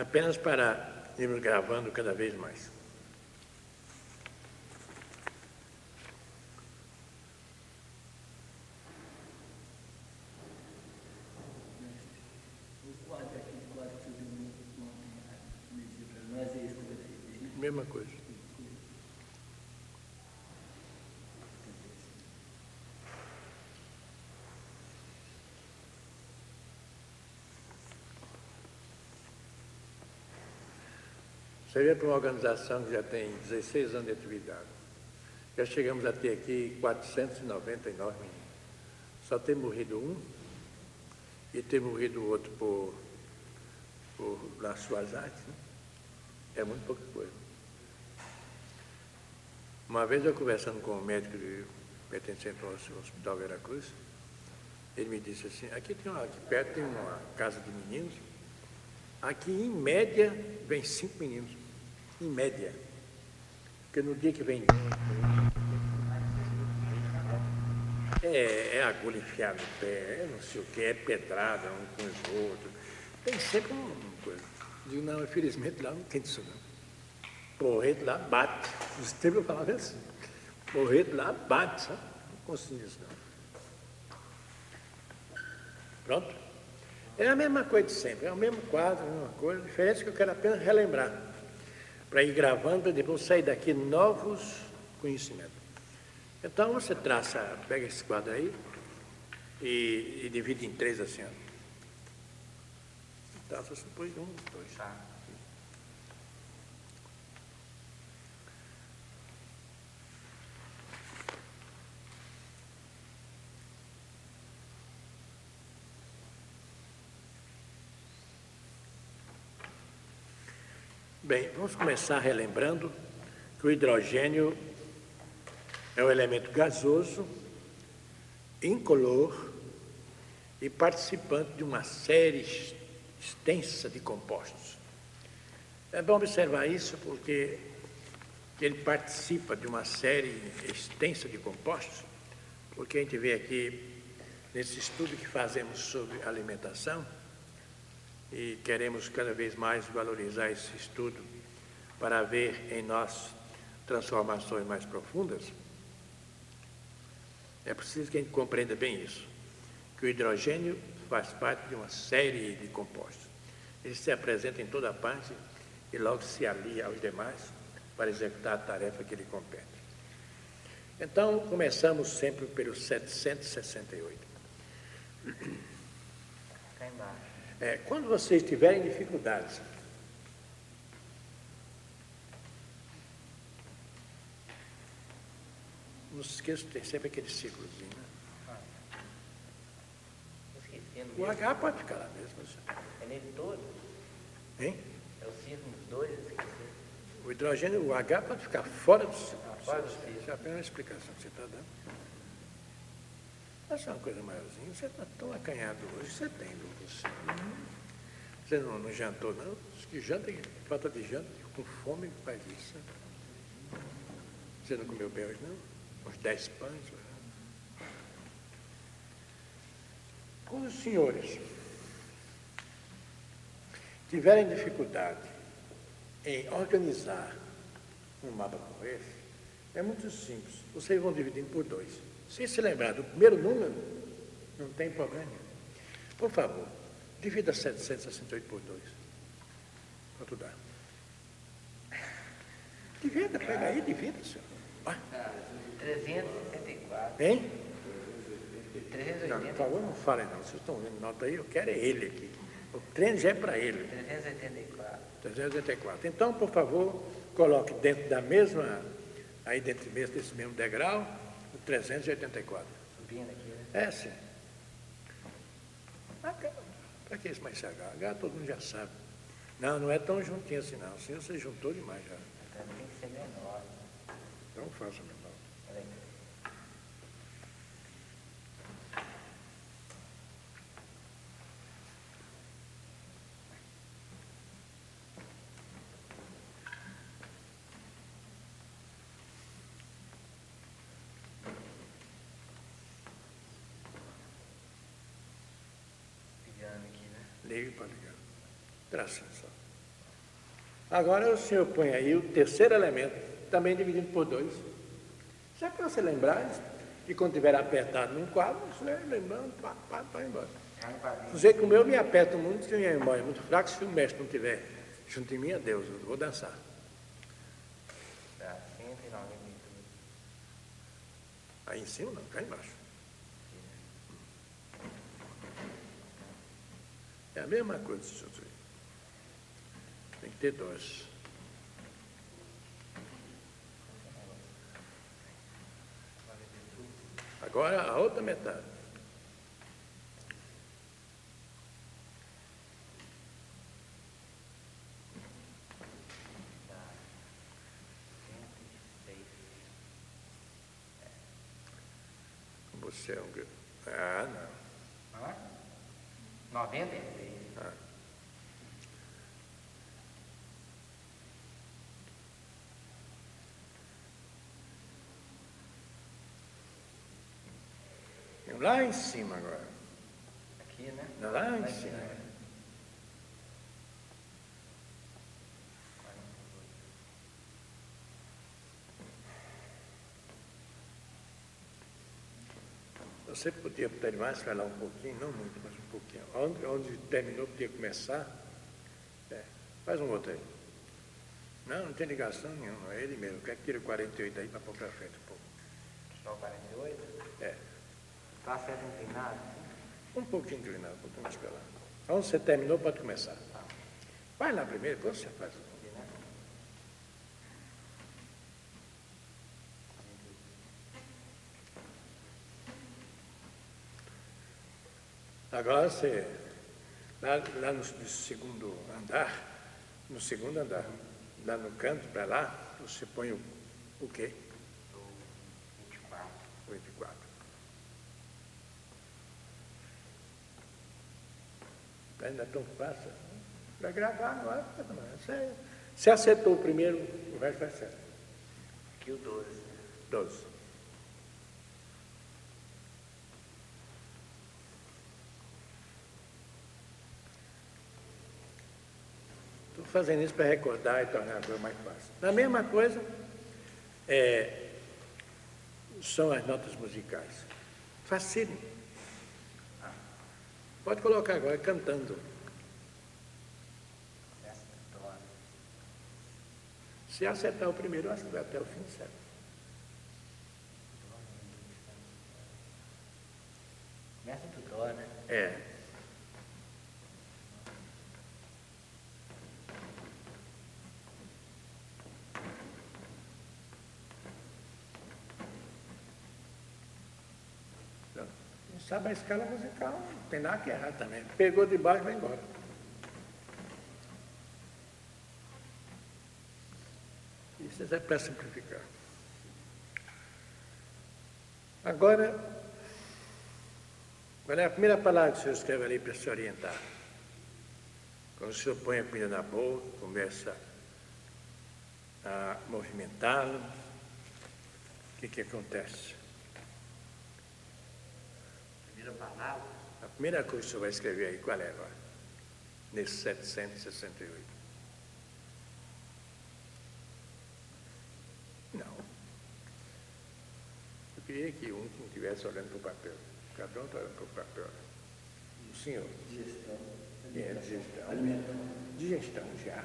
apenas para irmos gravando cada vez mais. Mesma coisa. Vê para uma organização que já tem 16 anos de atividade. Já chegamos a ter aqui 499 meninos. Só tem morrido um e tem morrido outro por, por nas suas artes. Né? É muito pouca coisa. Uma vez eu conversando com um médico de, pertencente ao Hospital Veracruz, ele me disse assim, aqui, tem uma, aqui perto tem uma casa de meninos, aqui em média vem cinco meninos em média. Porque no dia que vem. É, é agulha enfiada no pé, é não sei o que, é pedrada um com os outros. Tem sempre uma coisa. Digo, não, infelizmente lá não tem isso não. Porrete lá bate. Os tempos eu falava assim. Porrete lá bate, sabe? Não consigo isso não. Pronto? É a mesma coisa de sempre, é o mesmo quadro, a mesma coisa. É que eu quero apenas relembrar para ir gravando, para depois sair daqui novos conhecimentos. Então você traça, pega esse quadro aí e, e divide em três assim. Ó. Traça depois um, dois. Tá. Bem, vamos começar relembrando que o hidrogênio é um elemento gasoso, incolor e participante de uma série extensa de compostos. É bom observar isso porque ele participa de uma série extensa de compostos, porque a gente vê aqui nesse estudo que fazemos sobre alimentação, e queremos cada vez mais valorizar esse estudo para ver em nós transformações mais profundas, é preciso que a gente compreenda bem isso, que o hidrogênio faz parte de uma série de compostos. Ele se apresenta em toda parte e logo se alia aos demais para executar a tarefa que lhe compete. Então, começamos sempre pelo 768. Cá embaixo. É, quando vocês tiverem dificuldades, não se esqueça, tem sempre aquele ciclozinho. Né? O H pode ficar lá mesmo. É nele todo? Hein? É o ciclo dos dois? O hidrogênio, o H pode ficar fora do ciclo. Ah, fora do ciclo. Isso é apenas uma explicação que você está dando. Essa é uma coisa maiorzinha. Você está tão acanhado hoje, você tem você. Você não, não jantou, não? Que jantam, falta de janta, com fome faz isso. Você não comeu bem hoje, não? Uns dez pães. Quando os senhores tiverem dificuldade em organizar um mapa como esse, é muito simples. Vocês vão dividindo por dois. Se se lembrar do primeiro número, não tem problema. Por favor, divida 768 por 2. Quanto dá? Divida, pega aí, divida, senhor. Ah. 374. Hein? 380. Não, por favor, não falem não. Vocês estão vendo nota aí, eu quero é ele aqui. O trem já é para ele. 384. 384. Então, por favor, coloque dentro da mesma, aí dentro desse mesmo degrau, 384. Subindo aqui, né? É, sim. Para que esse mais CH? H todo mundo já sabe. Não, não é tão juntinho assim não. Assim você juntou demais já. Então tem que ser menor. Então faça menor. Agora o senhor põe aí o terceiro elemento, também dividido por dois. Já para você lembrar, que quando estiver apertado num quadro, você vai lembrando, pá, pá, pá, embora. Você comer, eu me aperto muito, se minha memória é muito fraca, se o mestre não estiver junto de mim, Deus, eu vou dançar. Tá, 190 Aí em cima não, cá embaixo. É a mesma coisa, senhor. Tem que ter dois. Agora a outra metade. 106. Você é um. Ah, não. Hã? 96. Ah. Lá em cima agora. Aqui, né? Não, lá em Lá cima. Você podia ter mais falar um pouquinho, não muito, mas um pouquinho. Onde, onde terminou, podia começar. É, faz um outro aí. Não, não tem ligação nenhuma, é ele mesmo. Quer que tire o 48 aí para pôr para frente um pouco. Só 48? É, Tá certo inclinado? um pouquinho inclinado, um pouquinho mais para lá. Onde você terminou, pode começar. Vai lá primeiro, depois você faz. Agora você, lá, lá no, no segundo andar, no segundo andar, lá no canto para lá, você põe o, o quê? Do 24. O 24. Ainda tão fácil. Vai gravar agora. Você, você acertou o primeiro, o resto vai certo. Aqui o 12. 12. Estou fazendo isso para recordar e tornar a coisa mais fácil. A mesma coisa é, são as notas musicais. Facílimo. Pode colocar agora cantando. Se acertar o primeiro, eu acho que vai até o fim certo. Começa do dó, né? É. Não não sabe a escala musical, não tem nada que errar também. Pegou de baixo, vai embora. Isso é para simplificar. Agora, qual é a primeira palavra que o senhor escreve ali para se orientar? Quando o senhor põe a comida na boca, começa a movimentá-la, o que, que acontece? Primeira palavra. A primeira coisa que o senhor vai escrever aí, qual é agora? Nesse 768. Não. Eu queria que um não estivesse olhando para o papel. Cada um está olhando para o papel. O senhor. Digestão. É, digestão. Alimento. Digestão já.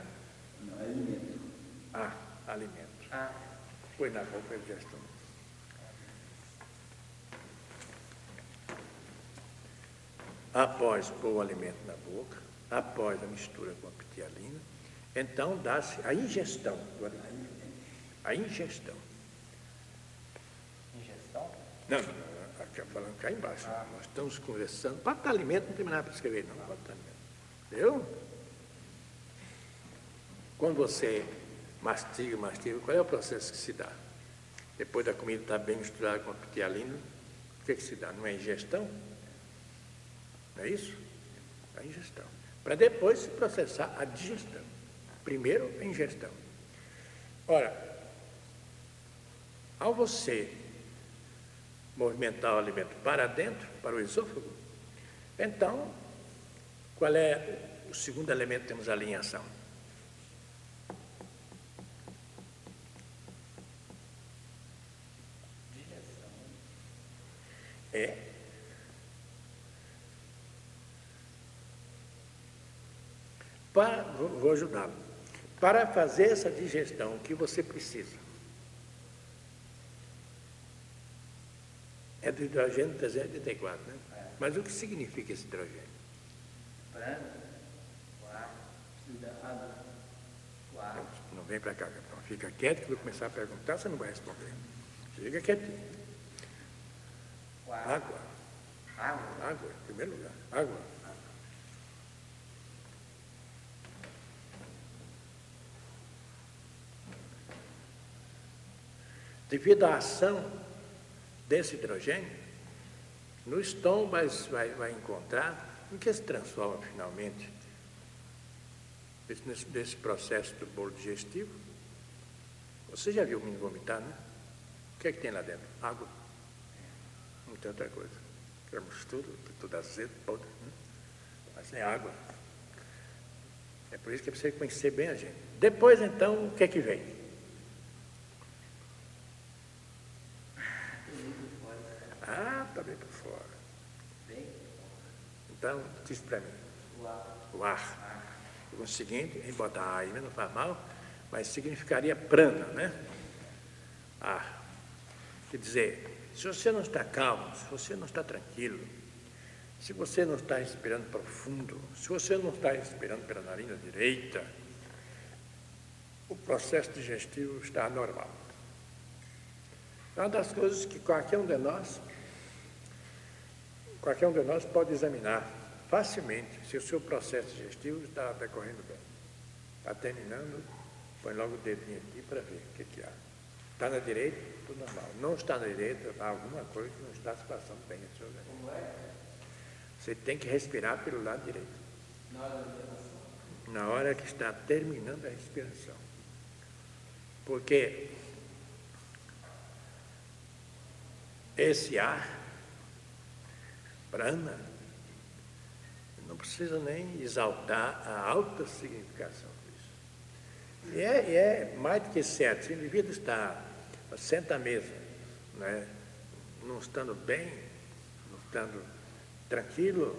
Não, é alimento. Ah, alimento. Ah, Põe na boca digestão. Após pôr o alimento na boca, após a mistura com a pitialina, então dá-se a ingestão do alimento. A ingestão. ingestão? Não, não, falando cá embaixo. Nós estamos conversando. Estar alimento, não tem nada para escrever, não. Estar alimento. Entendeu? Quando você mastiga, mastiga, qual é o processo que se dá? Depois da comida estar bem misturada com a pitialina, o que, que se dá? Não é ingestão? Não é isso? É a ingestão. Para depois se processar a digestão. Primeiro a ingestão. Ora, ao você movimentar o alimento para dentro, para o esôfago, então, qual é o segundo elemento que temos a alinhação? Direção. É Para, vou ajudá-lo. Para fazer essa digestão, o que você precisa? É do hidrogênio 384, né? É. Mas o que significa esse hidrogênio? Branco, água. Não, não vem para cá, capitão. Fica quieto que eu vou começar a perguntar, você não vai responder. Fica quietinho. Água. Água. Água, em primeiro lugar. Água. Devido à ação desse hidrogênio, no estômago vai, vai, encontrar em que se transforma finalmente nesse processo do bolo digestivo. Você já viu o menino vomitar, né? O que é que tem lá dentro? Água. Não tem outra coisa. Queremos tudo, tudo azedo, podre. Né? Mas tem água. É por isso que é preciso conhecer bem a gente. Depois, então, o que é que vem? Ah, está bem por fora. Então, diz para mim. O ar. O ar. O seguinte, em botar aí não faz mal, mas significaria prana, né? Ar. Quer dizer, se você não está calmo, se você não está tranquilo, se você não está respirando profundo, se você não está respirando pela narina direita, o processo digestivo está anormal. É uma das coisas que qualquer um de nós, qualquer um de nós pode examinar facilmente se o seu processo digestivo está decorrendo bem. Está terminando, põe logo o dedinho aqui para ver o que, que há. Está na direita, tudo normal. Não está na direita, há alguma coisa que não está se passando bem no seu organismo. Você tem que respirar pelo lado direito. Na hora que está terminando a respiração. Porque esse ar, prana, não precisa nem exaltar a alta significação disso. E é, é mais do que certo, se o indivíduo está senta à mesa, né? não estando bem, não estando tranquilo,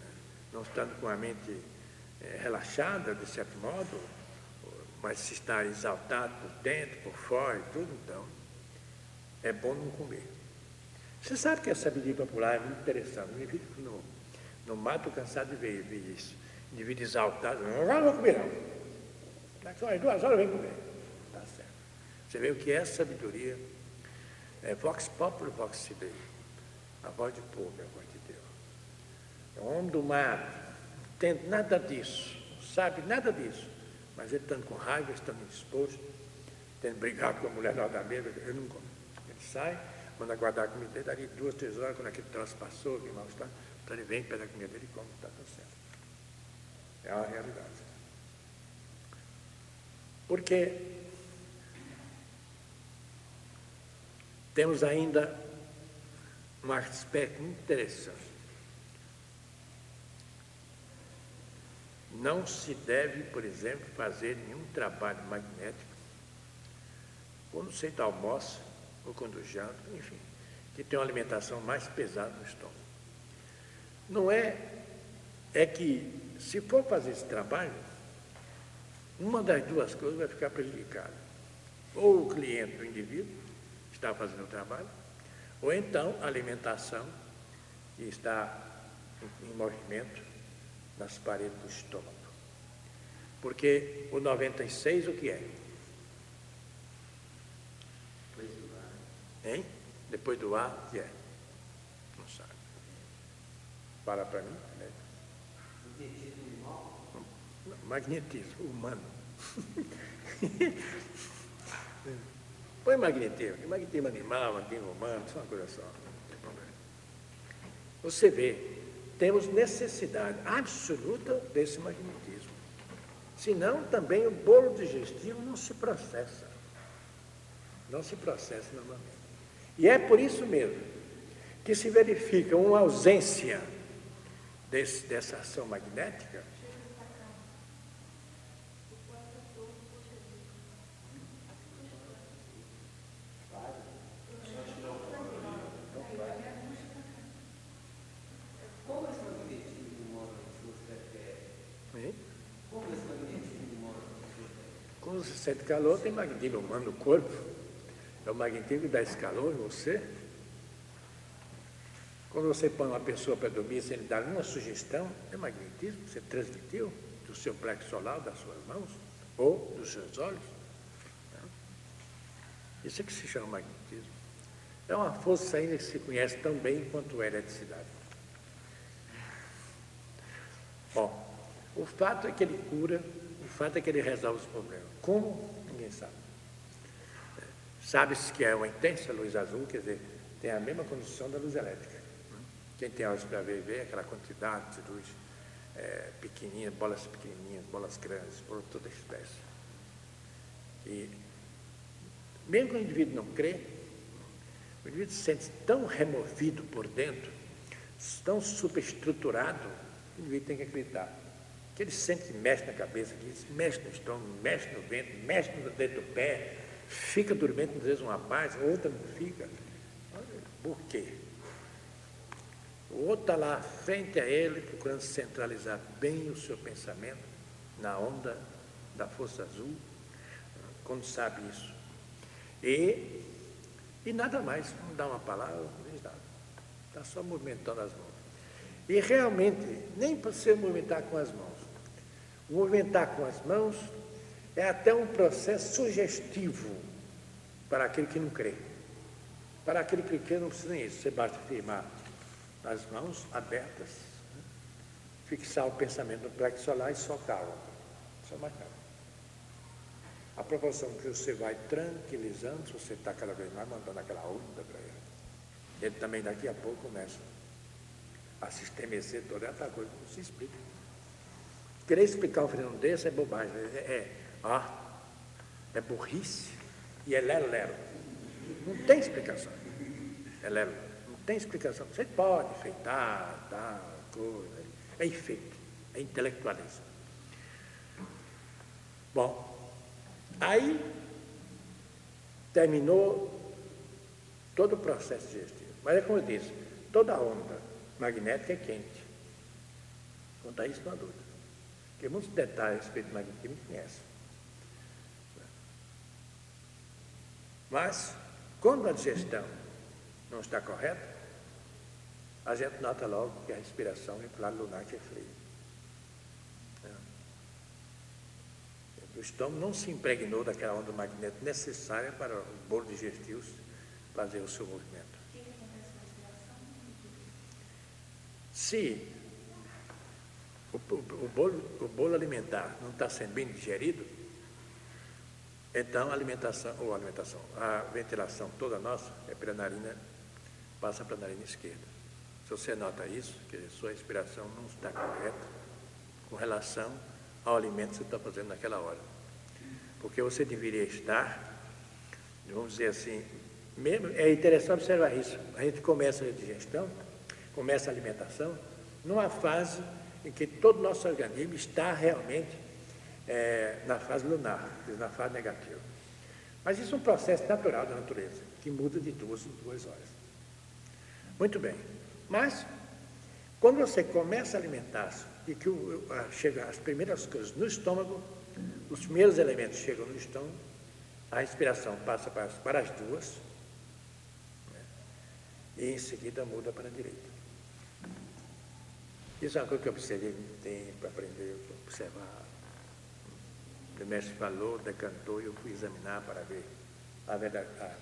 né? não estando com a mente é, relaxada, de certo modo, mas se está exaltado por dentro, por fora e tudo, então, é bom não comer. Você sabe que a sabedoria popular é muito interessante. O indivíduo no, no mato cansado de ver, ver isso. O indivíduo exaltado, não, não vou comer não. Daqui umas duas horas vem comer. Você vê o que é sabedoria. É vox populi, vox dei. A voz de povo é a voz de Deus. É um homem do mar, não tem nada disso, não sabe nada disso. Mas ele estando com raiva, estando indisposto, tendo brigado com a mulher lá da mesa, ele não come. Ele sai, manda guardar a comida dele, dali duas, três horas, quando aquele troço passou, que mal está, então ele vem, pega a comida dele e come, está tudo certo. É a realidade. Porque Temos ainda um aspecto interessante. Não se deve, por exemplo, fazer nenhum trabalho magnético quando você almoça ou janta, enfim, que tem uma alimentação mais pesada no estômago. Não é, é que se for fazer esse trabalho, uma das duas coisas vai ficar prejudicada. Ou o cliente, o indivíduo, está fazendo o trabalho, ou então a alimentação que está em movimento nas paredes do estômago. Porque o 96 o que é? Depois do ar. Hein? Depois do o que é? Não sabe. Fala para mim. Né? Magnetismo humano. Põe magnetismo, magnetismo animal, magnetismo humano, é uma coisa só, não tem problema. Você vê, temos necessidade absoluta desse magnetismo. Senão também o bolo digestivo não se processa. Não se processa normalmente. E é por isso mesmo que se verifica uma ausência desse, dessa ação magnética. Como você sente calor, tem magnetismo humano no corpo. É o magnetismo que dá esse calor em você. Quando você põe uma pessoa para dormir sem lhe dar nenhuma sugestão, é magnetismo que você transmitiu do seu plexo solar, das suas mãos, ou dos seus olhos. Isso é que se chama magnetismo. É uma força ainda que se conhece tão bem quanto a eletricidade. Bom, o fato é que ele cura, o fato é que ele resolve os problemas. Como? Ninguém sabe. Sabe-se que é uma intensa luz azul, quer dizer, tem a mesma condição da luz elétrica. Quem tem olhos para ver, vê aquela quantidade de luz é, pequenininha, bolas pequenininhas, bolas grandes, por toda espécie. E mesmo que o indivíduo não crê, o indivíduo se sente tão removido por dentro, tão superestruturado, o indivíduo tem que acreditar. Que ele sente que mexe na cabeça, que mexe no estômago, mexe no vento, mexe no dedo do pé, fica dormindo, às vezes uma parte, outra não fica. Por quê? O outro está lá frente a ele, procurando centralizar bem o seu pensamento na onda da força azul, quando sabe isso. E, e nada mais, não dá uma palavra, não diz nada. Está só movimentando as mãos. E realmente, nem para você movimentar com as mãos. Movimentar com as mãos é até um processo sugestivo para aquele que não crê. Para aquele que crê, não precisa nem isso. Você basta firmar as mãos abertas, né? fixar o pensamento no plexo solar e soltar o Só marcar. A proporção que você vai tranquilizando, você está cada vez mais mandando aquela onda para ele. Ele também daqui a pouco começa a se estremecer toda essa coisa, não se explica. Querer explicar um fenômeno desse é bobagem, é, é, ó, é burrice e é lero-lero. Não tem explicação. É lero, não tem explicação. Você pode enfeitar, tal, coisa. É enfeite, é intelectualismo. Bom, Aí terminou todo o processo digestivo. Mas é como eu disse, toda onda magnética é quente. Quanto a isso, não há dúvida. Porque muitos detalhes a respeito do magnetismo conhecem. Mas, quando a digestão não está correta, a gente nota logo que a respiração é para o lado lunar que é frio. O estômago não se impregnou daquela onda magnética necessária para o bolo digestivo fazer o seu movimento. Se o, o, o, bolo, o bolo alimentar não está sendo bem digerido, então a alimentação, ou alimentação, a ventilação toda nossa é pela narina, passa para a narina esquerda. Se você nota isso, que a sua respiração não está correta com relação ao alimento que você está fazendo naquela hora. Porque você deveria estar, vamos dizer assim, mesmo, é interessante observar isso. A gente começa a digestão, começa a alimentação, numa fase em que todo o nosso organismo está realmente é, na fase lunar, na fase negativa. Mas isso é um processo natural da natureza, que muda de duas em duas horas. Muito bem. Mas, quando você começa a alimentar-se e que chega as primeiras coisas no estômago, os primeiros elementos chegam no estômago, a respiração passa para, para as duas, né, e em seguida muda para a direita. Isso é uma coisa que eu observei muito tempo, aprender, observar. O mestre falou, decantou, e eu fui examinar para ver a verdade. A,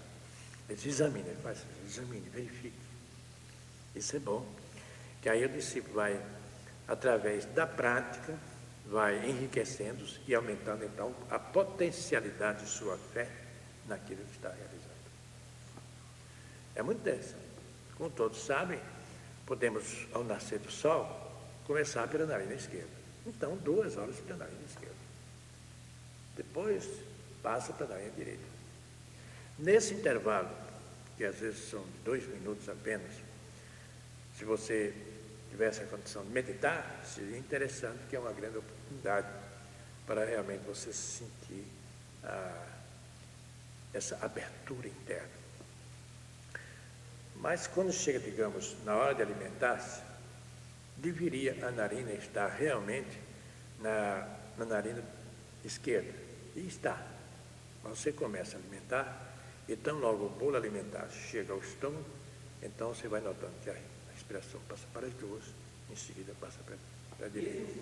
ele diz, examine, ele faz, examine, verifique. Isso é bom. Que aí o discípulo vai através da prática, vai enriquecendo-se e aumentando então a potencialidade de sua fé naquilo que está realizando. É muito interessante. Como todos sabem, podemos, ao nascer do sol, começar pela narina esquerda. Então, duas horas pela narina esquerda. Depois, passa para a narina direita. Nesse intervalo, que às vezes são dois minutos apenas, se você tivesse a condição de meditar, seria interessante, que é uma grande oportunidade para realmente você sentir ah, essa abertura interna. Mas quando chega, digamos, na hora de alimentar-se, deveria a narina estar realmente na na narina esquerda. E está. Você começa a alimentar, então logo o bolo alimentar chega ao estômago, então você vai notando que a respiração passa para as duas, em seguida passa para, para a direita.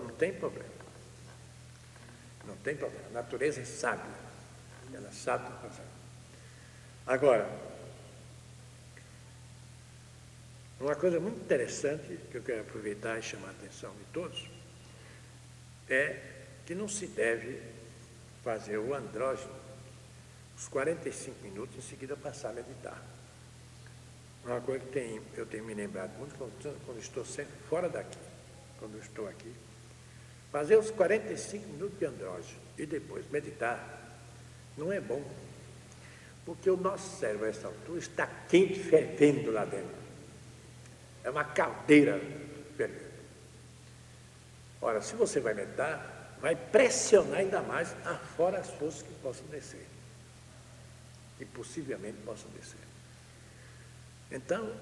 Não tem problema. Não tem problema. A natureza é sábia. Ela sabe fazer. Agora, uma coisa muito interessante que eu quero aproveitar e chamar a atenção de todos é que não se deve fazer o andrógeno os 45 minutos em seguida passar a meditar. Uma coisa que tem, eu tenho me lembrado muito quando, quando estou sempre fora daqui, quando estou aqui, fazer os 45 minutos de andrógeno e depois meditar não é bom, porque o nosso cérebro a essa altura está quente, fervendo lá dentro. É uma caldeira fervendo. Ora, se você vai meditar, vai pressionar ainda mais afora as forças que possam descer. E possivelmente possam descer. Então,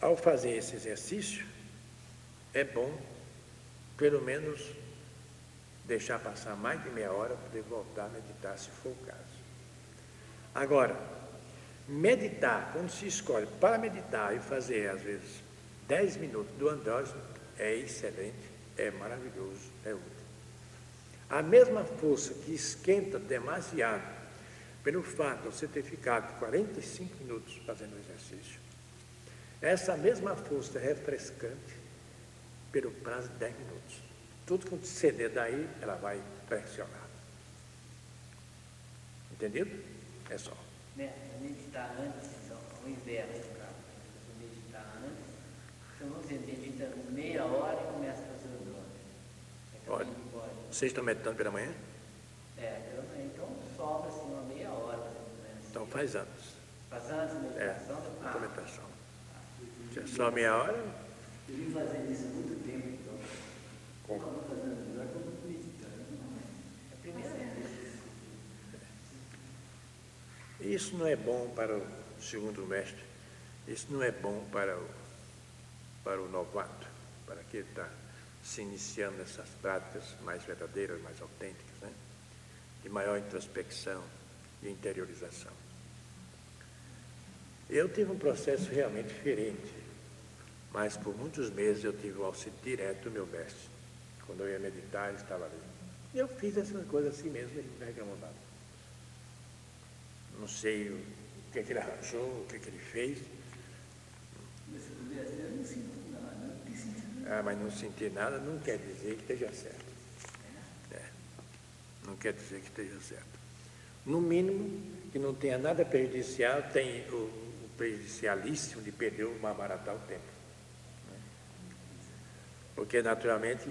ao fazer esse exercício, é bom, pelo menos, deixar passar mais de meia hora para poder voltar a meditar, se for o caso. Agora, meditar, quando se escolhe para meditar e fazer, às vezes, 10 minutos do andrógeno, é excelente é maravilhoso, é útil. A mesma força que esquenta demasiado pelo fato de você ter ficado 45 minutos fazendo o exercício, essa mesma força é refrescante pelo prazo de 10 minutos. Tudo que ceder daí, ela vai pressionar. Entendido? É só. Meditar antes, ao inverso. Meditar antes, então você medita meia hora e Pode. Vocês estão meditando pela manhã? É, pela manhã. Então sobra assim uma meia hora. Né? Então faz antes. Faz antes da meditação? É, ah. meditação. Já só meia hora? Eu vim fazendo isso há muito tempo, então. Como? Eu fazendo melhor não meditando. É a primeira vez. Isso não é bom para o segundo mestre. Isso não é bom para o, para o novato, para quem está se iniciando nessas práticas mais verdadeiras, mais autênticas, né? de maior introspecção e interiorização. Eu tive um processo realmente diferente, mas por muitos meses eu tive o auxílio direto do meu mestre. Quando eu ia meditar, ele estava ali. E eu fiz essas coisas assim mesmo, ele não reclamou nada. Não sei o que, é que ele arranjou, o que, é que ele fez. Mas se pudesse, eu não sinto ah, mas não sentir nada não quer dizer que esteja certo. É. Não quer dizer que esteja certo. No mínimo, que não tenha nada prejudicial, tem o, o prejudicialíssimo de perder o maratá o tempo. Né? Porque, naturalmente,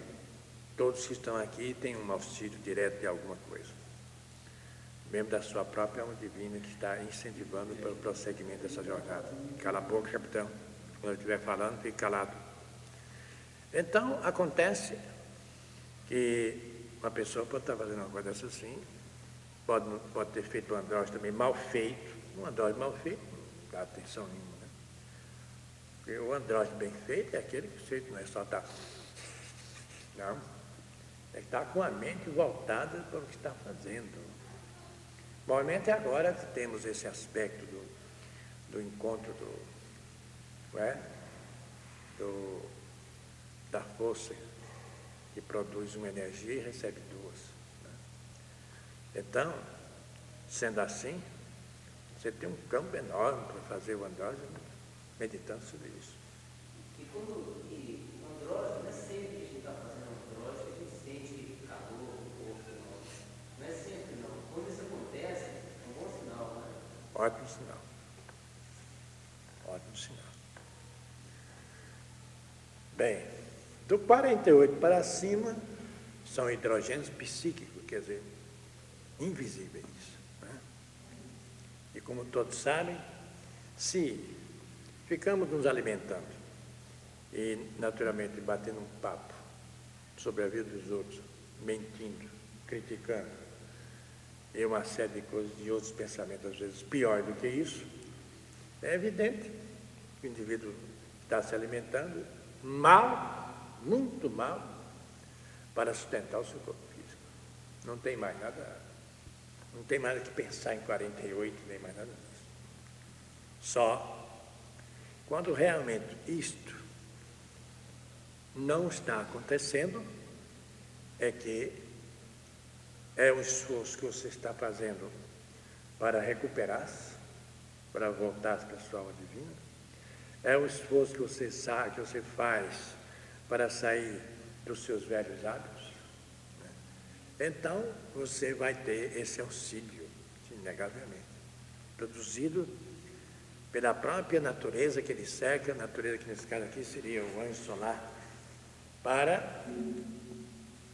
todos que estão aqui têm um auxílio direto de alguma coisa. Mesmo da sua própria alma divina que está incentivando para o prosseguimento dessa jornada. Cala a boca, capitão. Quando eu estiver falando, fique calado. Então, acontece que uma pessoa pode estar fazendo uma coisa assim, pode, pode ter feito um andrógeno também mal feito, um andrógeno mal feito, não dá atenção nenhuma. Né? Porque o andrógeno bem feito é aquele que você não é só estar. Tá, não. É estar com a mente voltada para o que está fazendo. Normalmente agora que temos esse aspecto do, do encontro do, é? do da força que produz uma energia e recebe duas. Né? Então, sendo assim, você tem um campo enorme para fazer o andrógeno meditando sobre isso. E quando o andrógeno, não é sempre que a gente está fazendo andrógeno, a gente sente calor no corpo, não. Não é sempre não. Quando isso acontece, é um bom sinal, né? Ótimo sinal. Ótimo sinal. Bem, do 48 para cima, são hidrogênios psíquicos, quer dizer, invisíveis. Né? E como todos sabem, se ficamos nos alimentando e, naturalmente, batendo um papo sobre a vida dos outros, mentindo, criticando, e uma série de coisas, de outros pensamentos, às vezes pior do que isso, é evidente que o indivíduo está se alimentando mal muito mal, para sustentar o seu corpo físico. Não tem mais nada, não tem mais que pensar em 48, nem mais nada disso. Só quando realmente isto não está acontecendo, é que é o esforço que você está fazendo para recuperar-se, para voltar para a sua alma divina. É o esforço que você sabe, que você faz para sair dos seus velhos hábitos. Né? Então, você vai ter esse auxílio, inegavelmente, produzido pela própria natureza que ele cerca, natureza que nesse caso aqui seria o anjo solar, para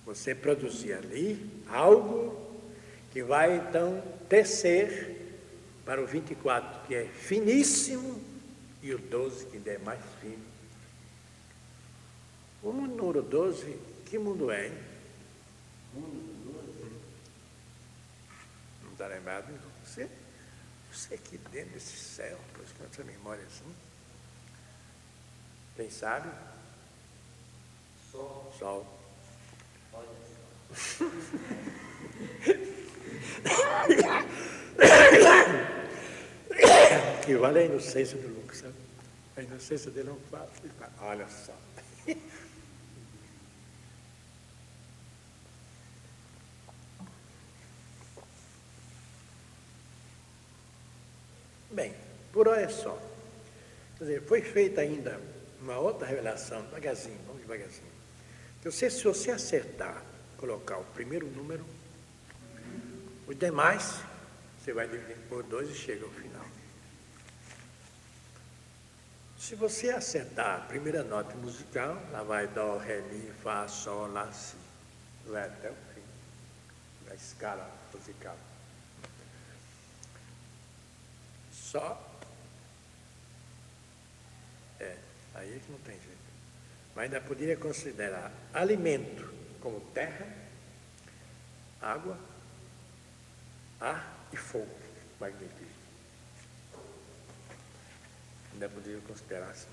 você produzir ali algo que vai então tecer para o 24, que é finíssimo, e o 12, que ainda é mais fino. O número 12, que mundo é, hein? Não está lembrado? Você, você aqui dentro desse céu, pois com essa memória assim. Quem sabe? Sol. Sol. Olha Que vale a inocência do Lucas, sabe? A inocência dele é um fato. Olha só. Bem, por hora é só. Quer dizer, foi feita ainda uma outra revelação, devagarzinho, vamos devagarzinho. Que você, se você acertar, colocar o primeiro número, os demais, você vai dividir por dois e chega ao final. Se você acertar a primeira nota musical, lá vai Dó, Ré, Mi, Fá, Sol, Lá, Si. Vai até o fim da escala musical. Só. É, aí é que não tem jeito. Mas ainda poderia considerar alimento como terra, água, ar e fogo, magnetismo. Ainda poderia considerar assim.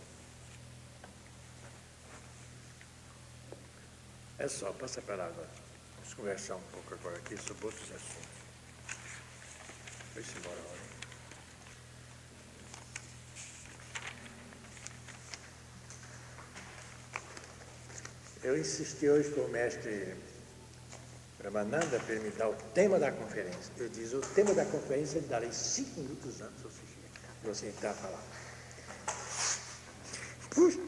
É só, passa para agora. Vamos conversar um pouco agora aqui sobre outros assuntos. Embora, olha. Eu insisti hoje com o mestre Brahmananda para ele me dar o tema da conferência. Eu disse, o tema da conferência ele darei cinco minutos antes chega. Você entrar a falar. Puxa,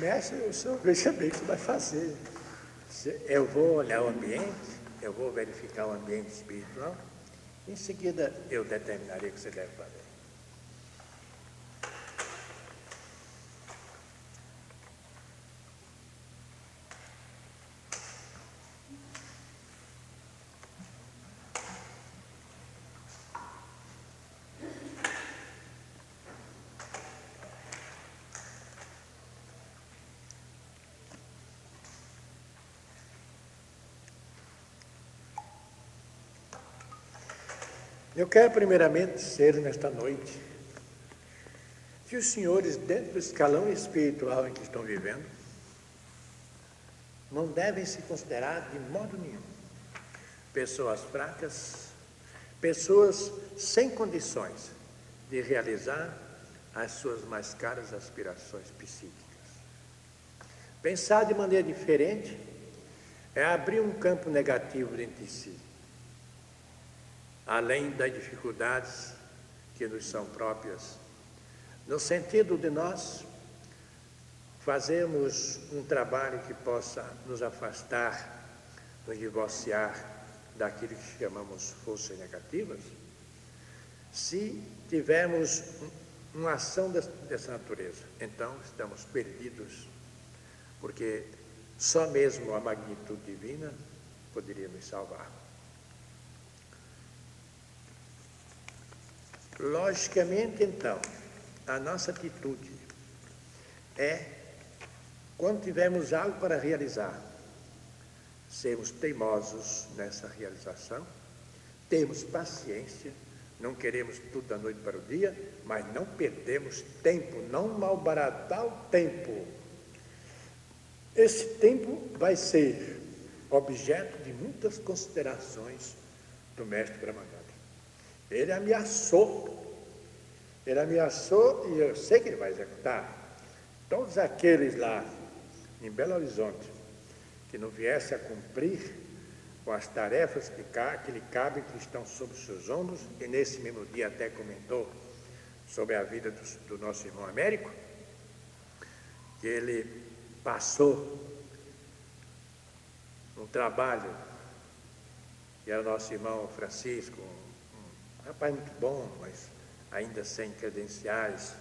mestre, o senhor veja bem o que vai fazer. Eu vou olhar o ambiente, eu vou verificar o ambiente espiritual, em seguida eu determinarei o que você deve fazer. Eu quero primeiramente dizer nesta noite que os senhores, dentro do escalão espiritual em que estão vivendo, não devem se considerar de modo nenhum pessoas fracas, pessoas sem condições de realizar as suas mais caras aspirações psíquicas. Pensar de maneira diferente é abrir um campo negativo dentro de si além das dificuldades que nos são próprias, no sentido de nós fazermos um trabalho que possa nos afastar, nos divorciar daquilo que chamamos forças negativas, se tivermos uma ação dessa natureza, então estamos perdidos, porque só mesmo a magnitude divina poderia nos salvar. Logicamente, então, a nossa atitude é, quando tivermos algo para realizar, sermos teimosos nessa realização, termos paciência, não queremos tudo da noite para o dia, mas não perdemos tempo, não malbaratar o tempo Esse tempo vai ser objeto de muitas considerações do mestre Brahmananda. Ele ameaçou, ele ameaçou e eu sei que ele vai executar. Todos aqueles lá em Belo Horizonte que não viesse a cumprir com as tarefas que, que lhe cabem, que estão os seus ombros, e nesse mesmo dia até comentou sobre a vida do, do nosso irmão Américo, que ele passou um trabalho, que era nosso irmão Francisco, rapaz muito bom, mas ainda sem credenciais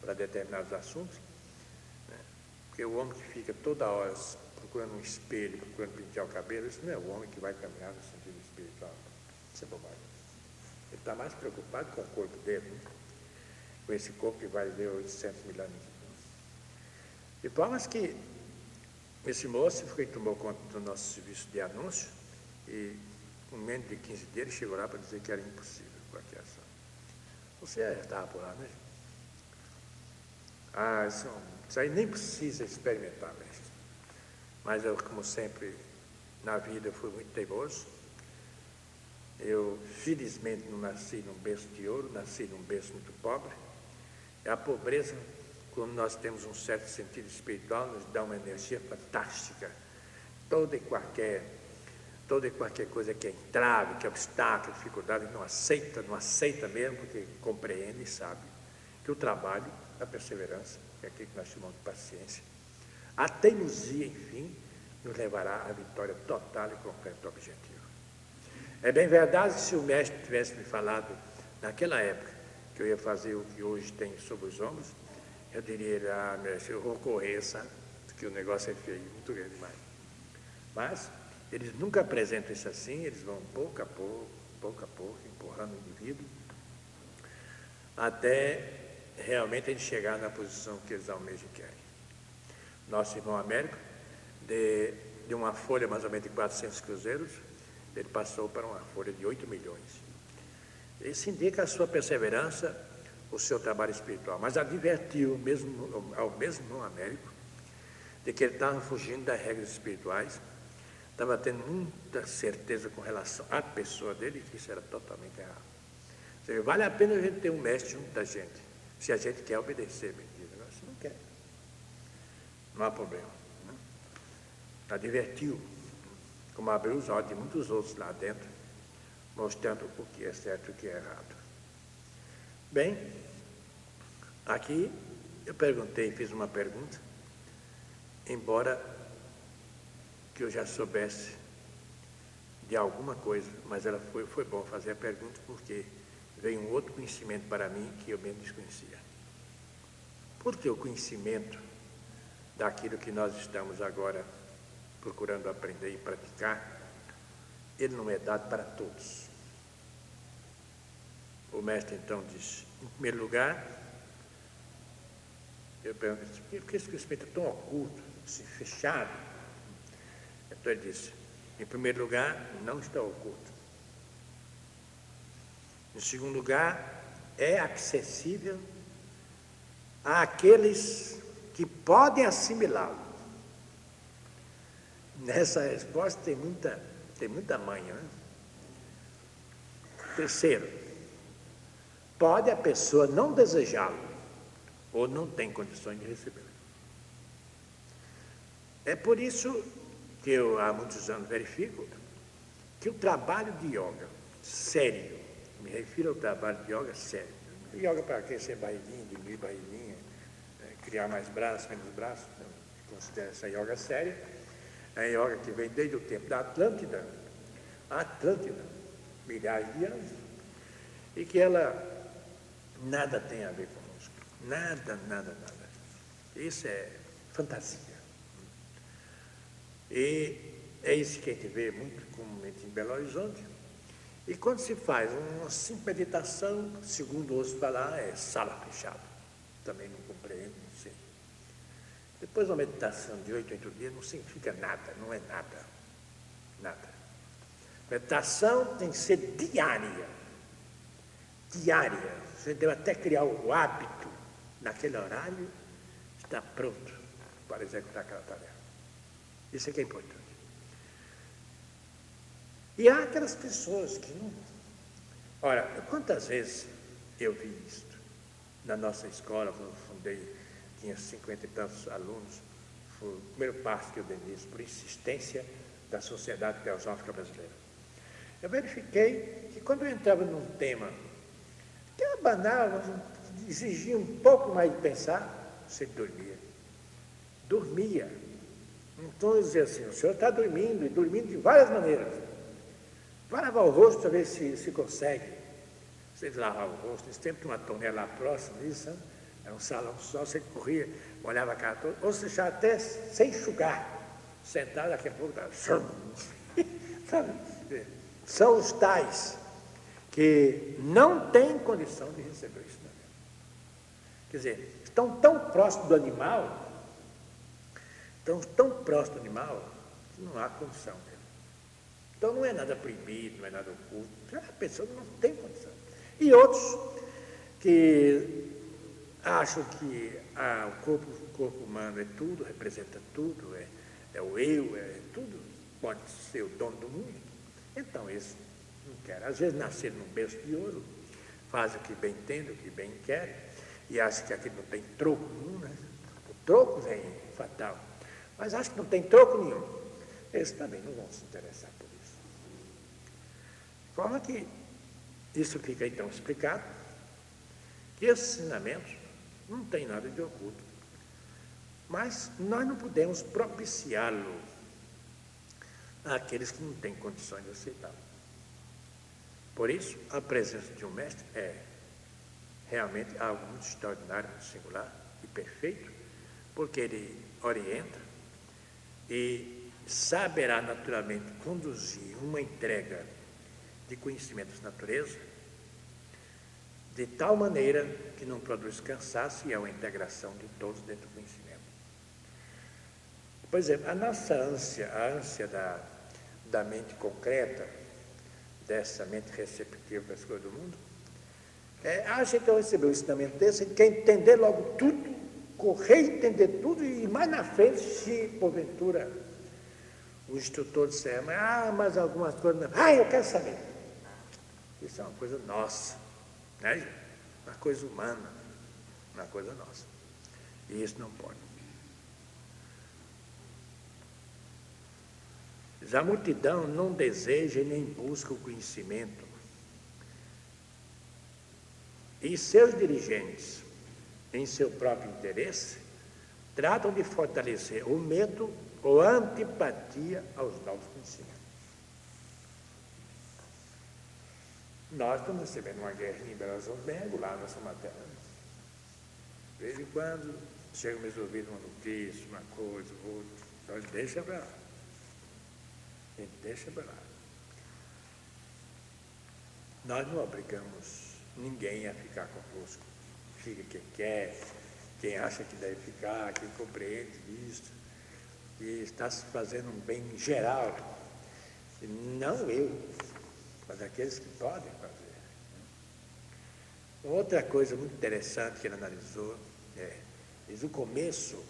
para determinados assuntos, né? porque o homem que fica toda hora procurando um espelho, procurando pentear o cabelo, isso não é o homem que vai caminhar no sentido espiritual. Isso é bobagem. Ele está mais preocupado com o corpo dele, né? com esse corpo que vai ver 800 mil anos. De forma que esse moço foi tomou conta do nosso serviço de anúncio e, com menos de 15 dias, chegou lá para dizer que era impossível qualquer ação. Você estava por lá, né? Ah, isso, isso aí nem precisa experimentar, mestre. Mas eu, como sempre, na vida fui muito teimoso. Eu, felizmente, não nasci num berço de ouro, nasci num berço muito pobre. E a pobreza, quando nós temos um certo sentido espiritual, nos dá uma energia fantástica. Toda e qualquer, toda e qualquer coisa que é entrave, que é obstáculo, dificuldade, não aceita, não aceita mesmo, porque compreende e sabe que o trabalho, a perseverança, é aquilo que nós chamamos de paciência, a teimosia, enfim, nos levará à vitória total e completa do objetivo. É bem verdade que se o mestre tivesse me falado naquela época que eu ia fazer o que hoje tem sobre os ombros, eu diria, ah, mestre, eu vou correr, sabe? Porque o negócio é feio, muito grande demais. Mas eles nunca apresentam isso assim, eles vão pouco a pouco, pouco a pouco, empurrando o indivíduo, até realmente ele chegar na posição que eles almejam e querem nosso irmão Américo, de, de uma folha mais ou menos de 400 cruzeiros, ele passou para uma folha de 8 milhões. Isso indica a sua perseverança, o seu trabalho espiritual, mas advertiu mesmo, ao mesmo irmão Américo de que ele estava fugindo das regras espirituais, estava tendo muita certeza com relação à pessoa dele, que isso era totalmente errado. Seja, vale a pena a gente ter um mestre junto da gente, se a gente quer obedecer, mentira, se não quer não há problema. Né? Advertiu, como abriu os olhos de muitos outros lá dentro, mostrando o que é certo e o que é errado. Bem, aqui eu perguntei, fiz uma pergunta, embora que eu já soubesse de alguma coisa, mas ela foi, foi bom fazer a pergunta porque veio um outro conhecimento para mim que eu mesmo desconhecia. Por que o conhecimento daquilo que nós estamos agora procurando aprender e praticar, ele não é dado para todos. O mestre então diz, em primeiro lugar, eu pergunto, por que esse conhecimento é tão oculto, assim, fechado? Então ele disse, em primeiro lugar, não está oculto. Em segundo lugar, é acessível àqueles que podem assimilá-lo. Nessa resposta tem muita, tem muita manha. Né? Terceiro, pode a pessoa não desejá-lo ou não tem condições de recebê-lo. É por isso que eu há muitos anos verifico que o trabalho de yoga sério, me refiro ao trabalho de yoga sério, yoga para ser barriguinha, diminuir barriguinha, criar mais braços, menos braços, então, considera essa yoga séria. É a yoga que vem desde o tempo da Atlântida, a Atlântida, milhares de anos, e que ela nada tem a ver conosco. Nada, nada, nada. Isso é fantasia. E é isso que a gente vê muito comumente em Belo Horizonte. E quando se faz uma simples meditação, segundo ouço falar, é sala fechada. Também não compreendo depois uma meditação de oito, oito dias não significa nada, não é nada. Nada. Meditação tem que ser diária. Diária. Você deve até criar o hábito naquele horário, está pronto para executar aquela tarefa. Isso é que é importante. E há aquelas pessoas que não. Ora, quantas vezes eu vi isso? Na nossa escola, quando eu fundei, tinha cinquenta e tantos alunos, foi o primeiro passo que eu dei nisso, por insistência da Sociedade Teosófica Brasileira. Eu verifiquei que quando eu entrava num tema que era banal, exigia um pouco mais de pensar, você dormia. Dormia. Então dizia assim, o senhor está dormindo, e dormindo de várias maneiras. Vai lavar o rosto para ver se, se consegue. Você lavava o rosto, nesse tempo tinha uma torneira lá próxima disso, era um salão só, você corria, olhava a cara toda, ou você já até sem enxugar, sentado, daqui a pouco estava. São os tais que não têm condição de receber o ensinamento. Quer dizer, estão tão próximos do animal, estão tão próximos do animal, que não há condição mesmo. Então não é nada proibido, não é nada oculto, a pessoa não tem condição. E outros que acham que ah, o, corpo, o corpo humano é tudo, representa tudo, é, é o eu, é tudo, pode ser o dono do mundo. Então, esse não quer. Às vezes nascer num berço de ouro, faz o que bem entende, o que bem quer, e acha que aquilo não tem troco nenhum, né? O troco vem fatal. Mas acha que não tem troco nenhum. Esses também não vão se interessar por isso. De forma que isso fica então explicado, que esses ensinamentos não têm nada de oculto. Mas nós não podemos propiciá-lo àqueles que não têm condições de aceitá-lo. Por isso, a presença de um mestre é realmente algo muito extraordinário, muito singular e perfeito, porque ele orienta e saberá naturalmente conduzir uma entrega de conhecimentos natureza de tal maneira que não produz cansaço e é uma integração de todos dentro do conhecimento. Por exemplo, a nossa ânsia, a ânsia da, da mente concreta, dessa mente receptiva das coisas do mundo, é, a gente ao receber um ensinamento desse, gente quer entender logo tudo, correr entender tudo, e mais na frente, se porventura o instrutor disser, ah, mas algumas coisas não. Ah, eu quero saber. Isso é uma coisa nossa, né? uma coisa humana, uma coisa nossa. E isso não pode. A multidão não deseja e nem busca o conhecimento. E seus dirigentes, em seu próprio interesse, tratam de fortalecer o medo ou a antipatia aos novos conhecimentos. Nós estamos recebendo uma guerra em Belo Horizonte lá na nossa matéria. De vez em quando chega meus ouvidos uma notícia, uma coisa, outra. Então deixa para lá. Ele deixa para lá. Nós não obrigamos ninguém a ficar conosco. Fica quem quer, quem acha que deve ficar, quem compreende isso. E está se fazendo um bem geral. Não eu, mas aqueles que podem fazer. Outra coisa muito interessante que ele analisou é, diz o começo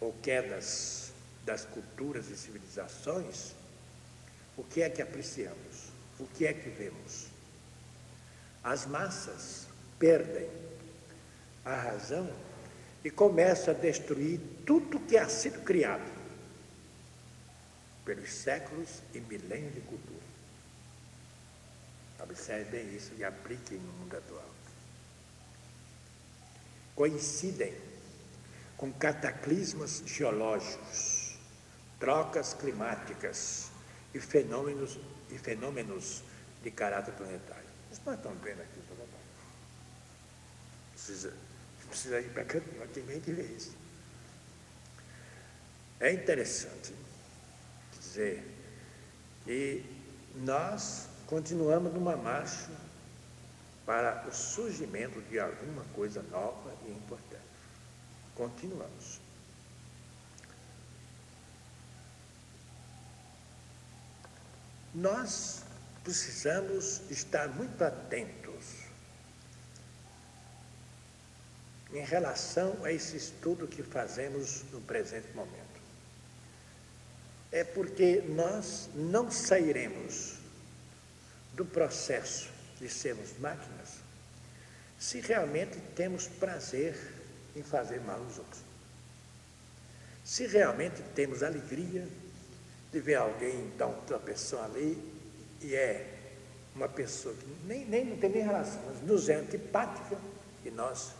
ou quedas das culturas e civilizações, o que é que apreciamos? O que é que vemos? As massas perdem a razão e começam a destruir tudo que ha sido criado pelos séculos e milênios de cultura. Observem isso e apliquem no mundo atual. Coincidem com cataclismos geológicos trocas climáticas e fenômenos, e fenômenos de caráter planetário. Isso nós estamos vendo aqui? Precisa, precisa ir para cá, tem que ver isso. É interessante dizer que nós continuamos numa marcha para o surgimento de alguma coisa nova e importante. Continuamos. Nós precisamos estar muito atentos em relação a esse estudo que fazemos no presente momento. é porque nós não sairemos do processo de sermos máquinas se realmente temos prazer em fazer mal aos outros. Se realmente temos alegria de ver alguém dar uma tropeção ali e é uma pessoa que nem, nem não tem nem relação, mas nos é antipática e nós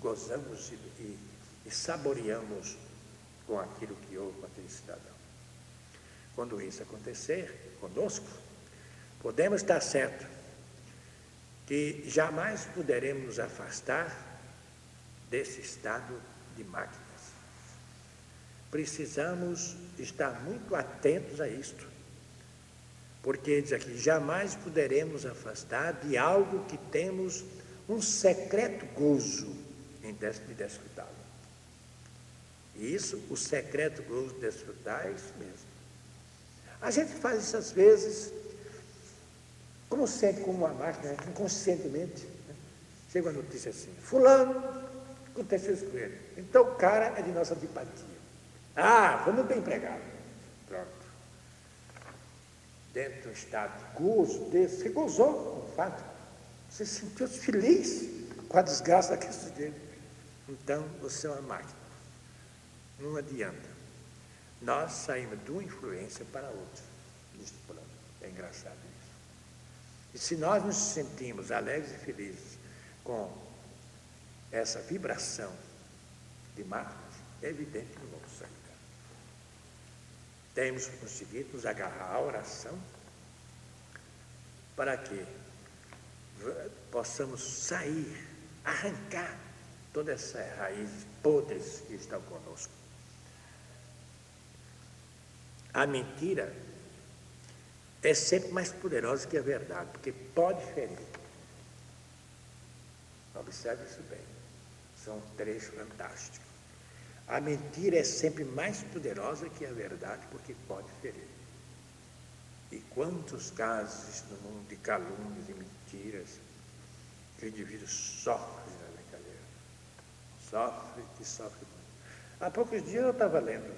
gozamos e, e, e saboreamos com aquilo que houve com aquele cidadão. Quando isso acontecer conosco, podemos estar certo que jamais poderemos nos afastar desse estado de máquinas. Precisamos estar muito atentos a isto, porque diz aqui: jamais poderemos afastar de algo que temos um secreto gozo em desfrutá-lo. E isso, o secreto gozo de desfrutar, é isso mesmo. A gente faz isso às vezes, como sempre, como uma máquina, inconscientemente. Né? Chega uma notícia assim, fulano, aconteceu isso com ele. Então o cara é de nossa antipatia. Ah, vamos bem empregado. Pronto. Dentro do estado de gozo desse, você gozou com o fato. Você se sentiu feliz com a desgraça daquele sujeito. Então você é uma máquina. Não adianta. Nós saímos de uma influência para outra neste plano. É engraçado isso. E se nós nos sentimos alegres e felizes com essa vibração de máquinas, é evidente que não vamos sair. Temos conseguido nos agarrar à oração para que possamos sair, arrancar todas essas raízes podres que estão conosco. A mentira é sempre mais poderosa que a verdade, porque pode ferir. Observe isso bem. São um trecho fantástico. A mentira é sempre mais poderosa que a verdade, porque pode ferir. E quantos casos no mundo de calúnias e mentiras que o indivíduo sofre. Sofre e sofre muito. Há poucos dias eu estava lendo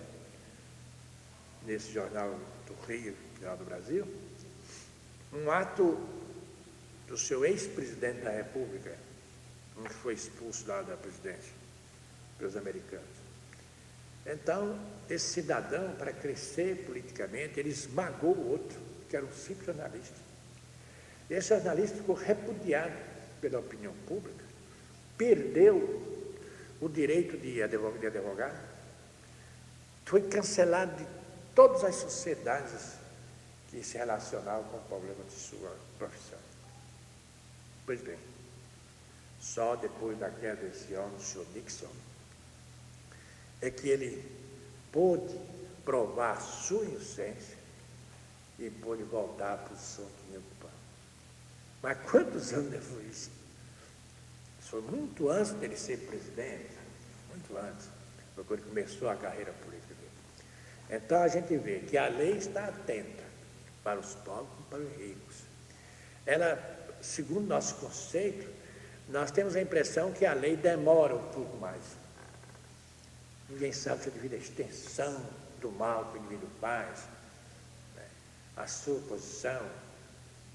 nesse jornal do Rio, Jornal do Brasil, um ato do seu ex-presidente da República, um que foi expulso lá da presidência pelos americanos. Então, esse cidadão, para crescer politicamente, ele esmagou o outro, que era um simples jornalista. Esse jornalista ficou repudiado pela opinião pública, perdeu o direito de advogar, foi cancelado de todas as sociedades que se relacionavam com o problema de sua profissão. Pois bem, só depois da queda desse homem, o senhor Nixon, é que ele pôde provar sua inocência e pôde voltar à posição que tinha ocupado. Mas quantos anos levou isso? Foi muito antes dele ser presidente, muito antes, foi quando começou a carreira política dele. Então a gente vê que a lei está atenta para os pobres e para os ricos. Ela, segundo nosso conceito, nós temos a impressão que a lei demora um pouco mais. Ninguém sabe se devido à extensão do mal que o indivíduo faz, né? a sua posição,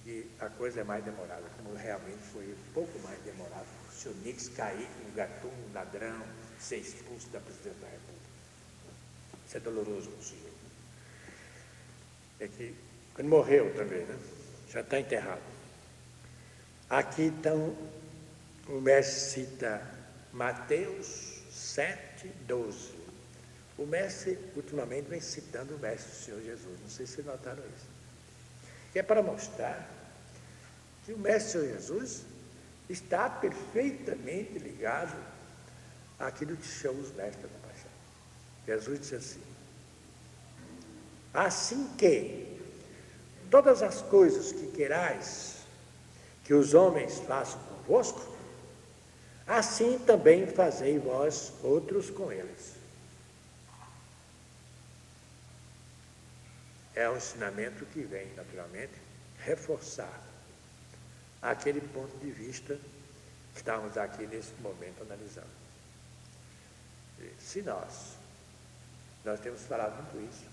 e a coisa é mais demorada, como realmente foi pouco mais demorado. O Nix cair um gato, um ladrão, ser expulso da presidência da República. Isso é doloroso para o senhor. É que ele morreu também, né? Já está enterrado. Aqui então o mestre cita Mateus 7, 12. O mestre ultimamente vem citando o mestre do Senhor Jesus. Não sei se notaram isso. Que é para mostrar que o mestre Jesus está perfeitamente ligado àquilo que são os mestres da compaixão. Jesus disse assim: Assim que todas as coisas que querais que os homens façam convosco, assim também fazei vós outros com eles. É um ensinamento que vem, naturalmente, reforçar aquele ponto de vista que estamos aqui nesse momento analisando. Se nós, nós temos falado muito isso,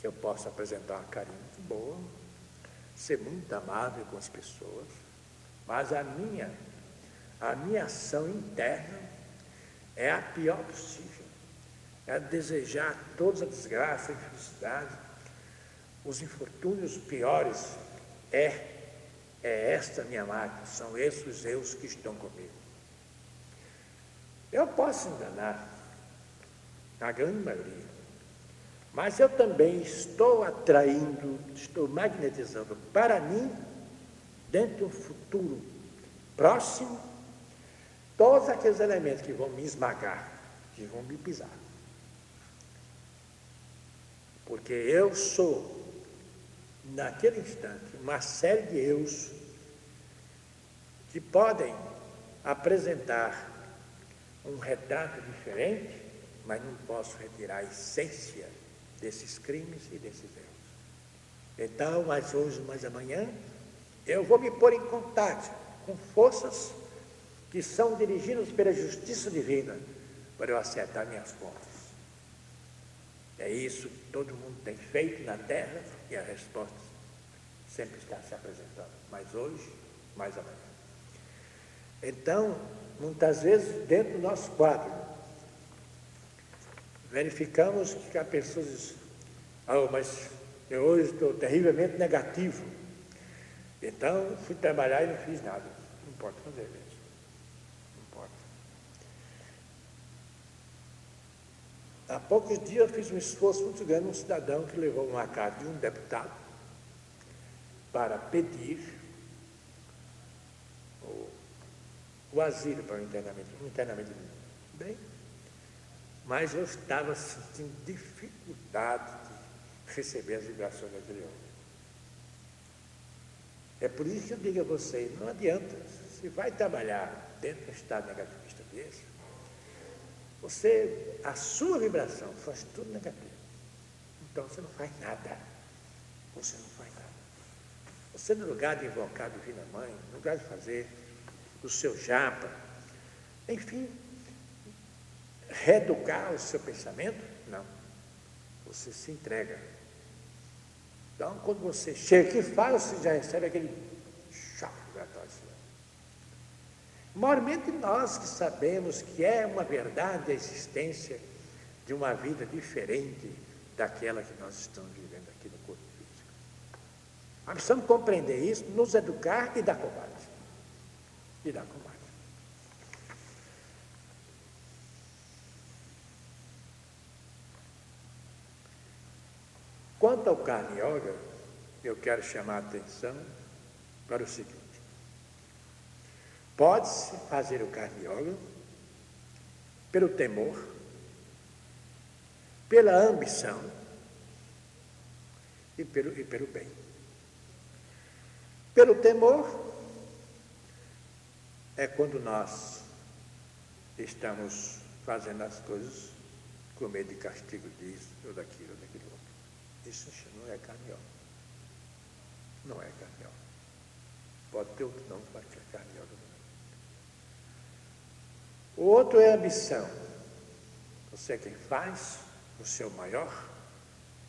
que eu possa apresentar uma carinha muito boa, ser muito amável com as pessoas, mas a minha, a minha ação interna é a pior possível. É desejar toda a desgraça, a infelicidade, os infortúnios piores. É, é esta minha máquina, são esses eus que estão comigo. Eu posso enganar, a grande maioria. Mas eu também estou atraindo, estou magnetizando para mim, dentro de um futuro próximo, todos aqueles elementos que vão me esmagar, que vão me pisar. Porque eu sou, naquele instante, uma série de eus que podem apresentar um retrato diferente, mas não posso retirar a essência desses crimes e desses erros. Então, mais hoje, mais amanhã, eu vou me pôr em contato com forças que são dirigidas pela justiça divina para eu acertar minhas contas. É isso que todo mundo tem feito na Terra e a resposta sempre está se apresentando. Mais hoje, mais amanhã. Então, muitas vezes, dentro do nosso quadro, verificamos que a pessoa diz, oh, mas eu hoje estou terrivelmente negativo. Então, fui trabalhar e não fiz nada. Não pode fazer isso. Não pode. Há poucos dias eu fiz um esforço muito grande, um cidadão que levou uma carta de um deputado para pedir o asilo para o internamento, o internamento bem mas eu estava sentindo dificuldade de receber as vibrações daquele homem. É por isso que eu digo a vocês, não adianta, se vai trabalhar dentro de um estado negativista desse, você, a sua vibração faz tudo negativo. Então você não faz nada. Você não faz nada. Você, no lugar de invocar a Divina Mãe, no lugar de fazer o seu japa, enfim, reeducar o seu pensamento? Não. Você se entrega. Então, quando você chega aqui e fala, você já recebe aquele choque vibratório. Maiormente nós que sabemos que é uma verdade a existência de uma vida diferente daquela que nós estamos vivendo aqui no corpo físico. Nós precisamos compreender isso, nos educar e dar combate. E dar combate. Quanto ao Karma Yoga, eu quero chamar a atenção para o seguinte: pode-se fazer o Karma Yoga pelo temor, pela ambição e pelo, e pelo bem. Pelo temor é quando nós estamos fazendo as coisas com medo de castigo disso ou daquilo, daquilo outro. Isso não é carniol. Não é carniol. Pode ter outro nome, pode ser carniol. O outro é ambição. Você é quem faz o seu maior.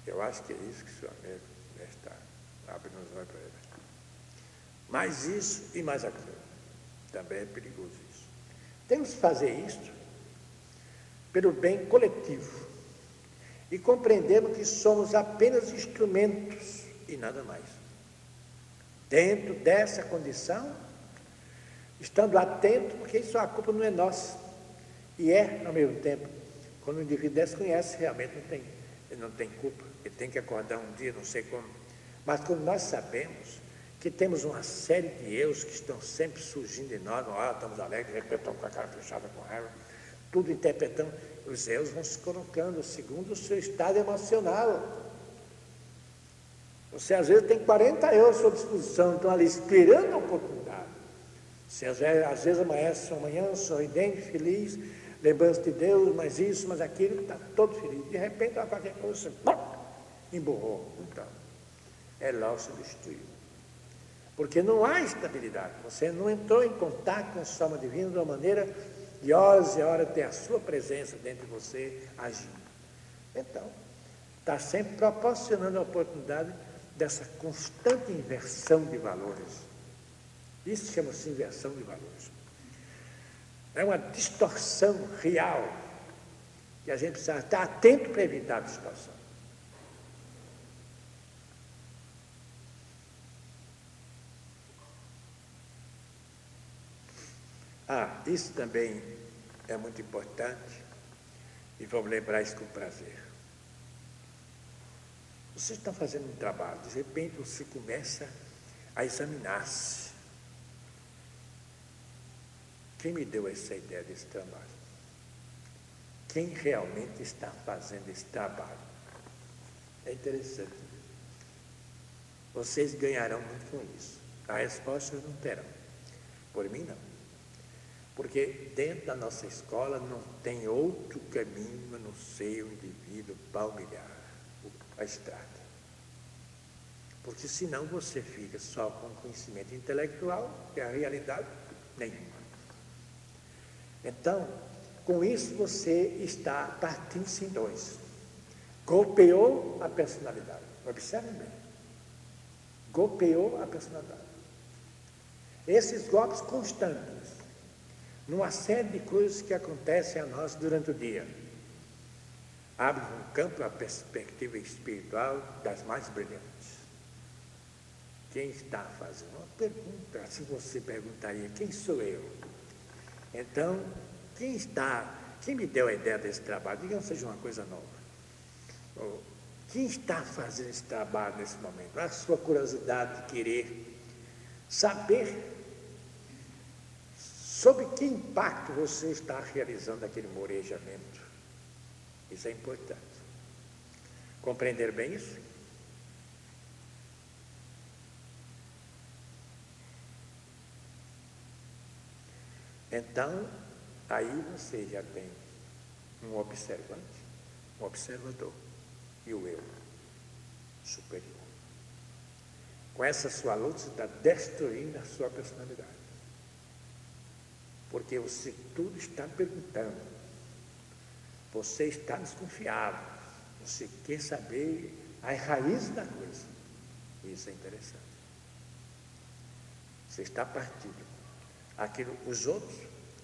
Eu acho que é isso que o seu amigo está abrindo os olhos para ele. Mais isso e mais aquilo. Também é perigoso isso. Temos que fazer isso pelo bem coletivo e compreendemos que somos apenas instrumentos e nada mais. Dentro dessa condição, estando atento, porque isso a culpa não é nossa. E é, ao mesmo tempo, quando o indivíduo desconhece, realmente não tem, ele não tem culpa. Ele tem que acordar um dia, não sei como. Mas quando nós sabemos que temos uma série de eus que estão sempre surgindo em nós, hora estamos alegres, de repente estamos com a cara fechada com raiva, tudo interpretando os eus vão se colocando segundo o seu estado emocional. Você às vezes tem 40 euros à sua disposição, estão ali esperando a oportunidade. Você às vezes, às vezes amanhece amanhã sorridente, feliz, lembrando de Deus, mas isso, mas aquilo, está todo feliz. De repente, qualquer coisa, você emburrou. Então, é lá o substituir. Porque não há estabilidade. Você não entrou em contato com a alma divina de uma maneira de horas e horas ter a sua presença dentro de você agindo. Então, está sempre proporcionando a oportunidade dessa constante inversão de valores. Isso chama-se inversão de valores. É uma distorção real que a gente precisa estar atento para evitar a distorção. Ah, isso também é muito importante e vamos lembrar isso com prazer. Você está fazendo um trabalho, de repente você começa a examinar-se. Quem me deu essa ideia desse trabalho? Quem realmente está fazendo esse trabalho? É interessante. Vocês ganharão muito com isso. A resposta não terão. Por mim, não. Porque dentro da nossa escola não tem outro caminho a não ser o indivíduo palmilhar a estrada. Porque senão você fica só com conhecimento intelectual, que é a realidade nenhuma. Então, com isso você está partindo-se em dois. Golpeou a personalidade. Observe bem. Golpeou a personalidade. Esses golpes constantes, numa série de coisas que acontecem a nós durante o dia abre um campo à perspectiva espiritual das mais brilhantes. Quem está fazendo? Uma pergunta, se você perguntaria, quem sou eu? Então, quem está, quem me deu a ideia desse trabalho? Digamos seja uma coisa nova. Quem está fazendo esse trabalho nesse momento? A sua curiosidade de querer saber sobre que impacto você está realizando aquele morejamento. Isso é importante. Compreender bem isso? Então, aí você já tem um observante, um observador e o eu superior. Com essa sua luta, você está destruindo a sua personalidade. Porque você tudo está perguntando você está desconfiado. Você quer saber a raiz da coisa. Isso é interessante. Você está partindo. Aquilo, os outros,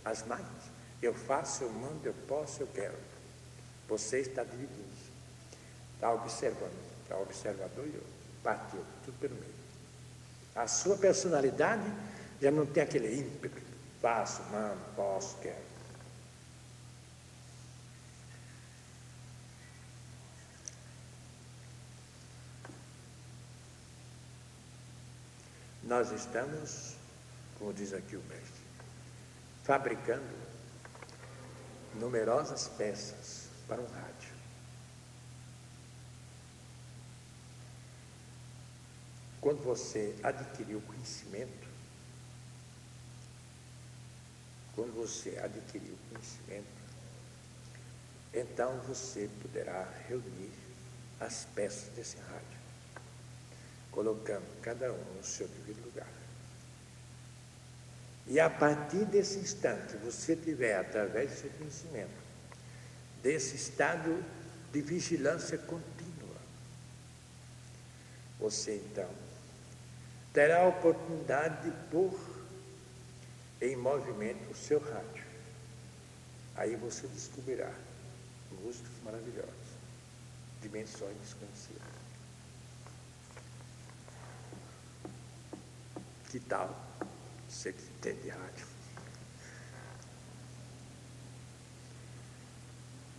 as máquinas, eu faço, eu mando, eu posso, eu quero. Você está dividindo. Está observando. Está observador e eu. Partiu, tudo pelo meio. A sua personalidade já não tem aquele ímpeto. Faço, mando, posso, quero. Nós estamos, como diz aqui o mestre, fabricando numerosas peças para um rádio. Quando você adquirir o conhecimento, quando você adquirir o conhecimento, então você poderá reunir as peças desse rádio colocando cada um no seu devido lugar. E a partir desse instante, você tiver, através do seu conhecimento, desse estado de vigilância contínua, você então terá a oportunidade de pôr em movimento o seu rádio. Aí você descobrirá músicos maravilhosos, dimensões desconhecidas. Que tal? Você que entende rádio.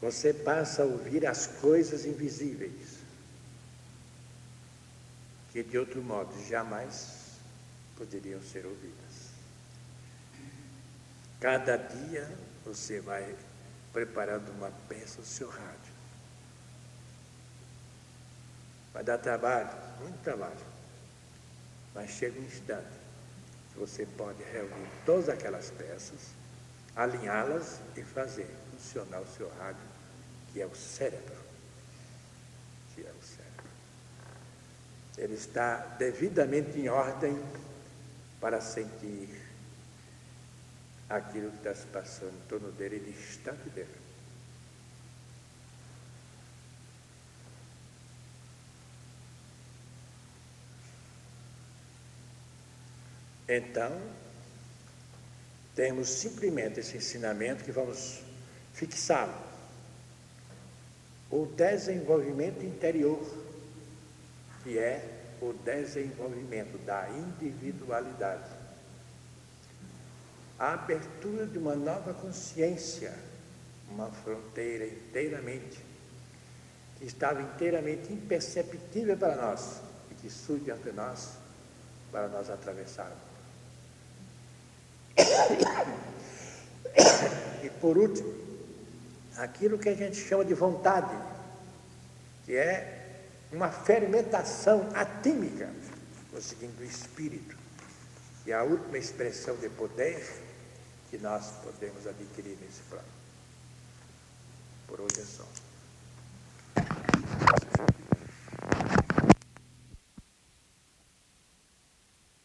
Você passa a ouvir as coisas invisíveis, que de outro modo jamais poderiam ser ouvidas. Cada dia você vai preparando uma peça do seu rádio. Vai dar trabalho, muito trabalho. Mas chega um instante você pode reunir todas aquelas peças, alinhá-las e fazer funcionar o seu rádio, que é o cérebro. Que é o cérebro. Ele está devidamente em ordem para sentir aquilo que está se passando em torno dele, ele está liberado. Então, temos simplesmente esse ensinamento que vamos fixá-lo. O desenvolvimento interior, que é o desenvolvimento da individualidade. A abertura de uma nova consciência, uma fronteira inteiramente, que estava inteiramente imperceptível para nós e que surge ante nós para nós atravessarmos. E por último, aquilo que a gente chama de vontade, que é uma fermentação atímica, conseguindo o espírito, e a última expressão de poder que nós podemos adquirir nesse plano. Por hoje é só.